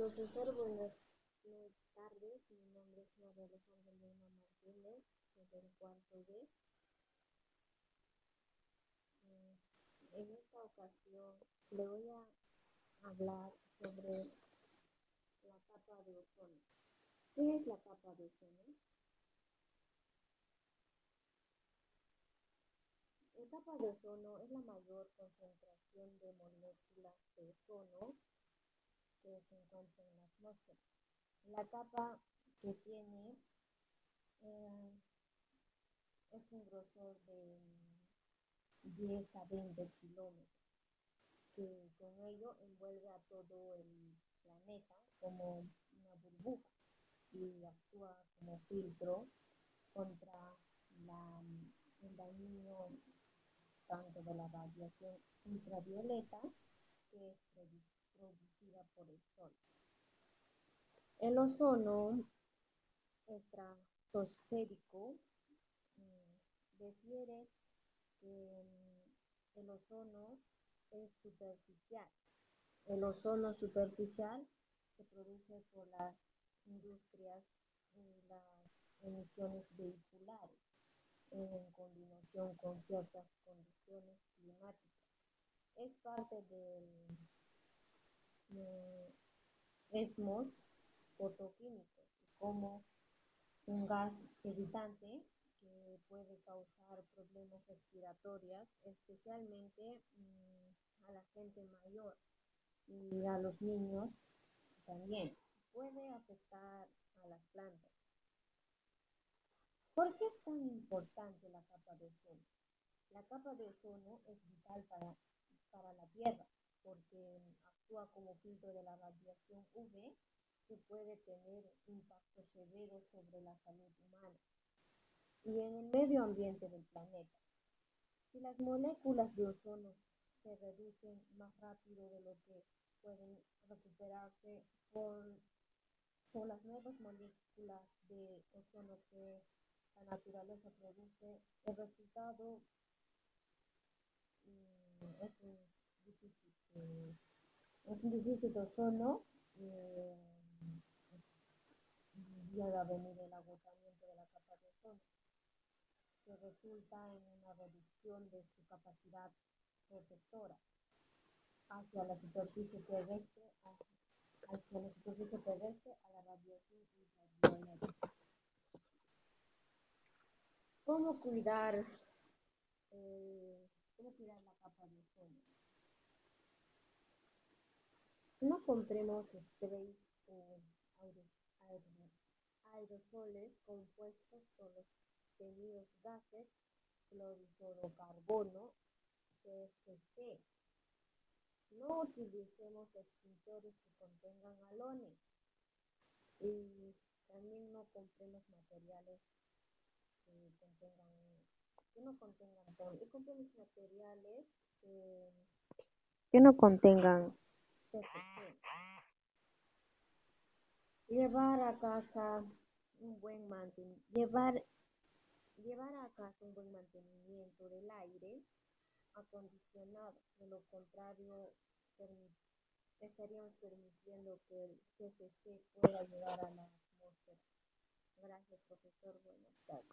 Profesor, buenas tardes. Mi nombre es María Alejandra Lima Martínez, del cuarto B. Eh, En esta ocasión le voy a hablar sobre la capa de ozono. ¿Qué es la capa de ozono? La capa de ozono es la mayor concentración de moléculas de ozono que se encuentra en la atmósfera. La capa que tiene eh, es un grosor de 10 a 20 kilómetros, que con ello envuelve a todo el planeta como una burbuja y actúa como filtro contra el daño tanto de la radiación ultravioleta que es producida por el sol. El ozono estratosférico refiere que mm, el ozono es superficial. El ozono superficial se produce por las industrias y las emisiones vehiculares en combinación con ciertas condiciones climáticas. Es parte del eh, esmos fotoquímicos como un gas evitante que puede causar problemas respiratorios, especialmente mmm, a la gente mayor y a los niños también. Puede afectar a las plantas. ¿Por qué es tan importante la capa de ozono? La capa de ozono es vital para, para la Tierra porque actúa como filtro de la radiación UV que puede tener impacto severo sobre la salud humana y en el medio ambiente del planeta. Si las moléculas de ozono se reducen más rápido de lo que pueden recuperarse por, por las nuevas moléculas de ozono que la naturaleza produce, el resultado mm, es difícil, de ozono. Eh, llega a venir el agotamiento de la capa de ozono, que resulta en una reducción de su capacidad protectora hacia la superficie terrestre, hacia la superficie terrestre a la radiación ultravioleta. ¿Cómo cuidar, eh, cómo cuidar la capa de ozono? No compremos sprays o aerosoles compuestos con los tenidos gases clorofluorocarbono, CFC. No utilicemos extintores que contengan halones y también no compremos materiales que contengan que no contengan y compremos materiales que, que no contengan Llevar a casa un buen mantenimiento, llevar, llevar a casa un buen mantenimiento del aire acondicionado, de lo contrario estaríamos permitiendo que el CFC pueda llegar a la atmósfera. Gracias, profesor. Buenas tardes.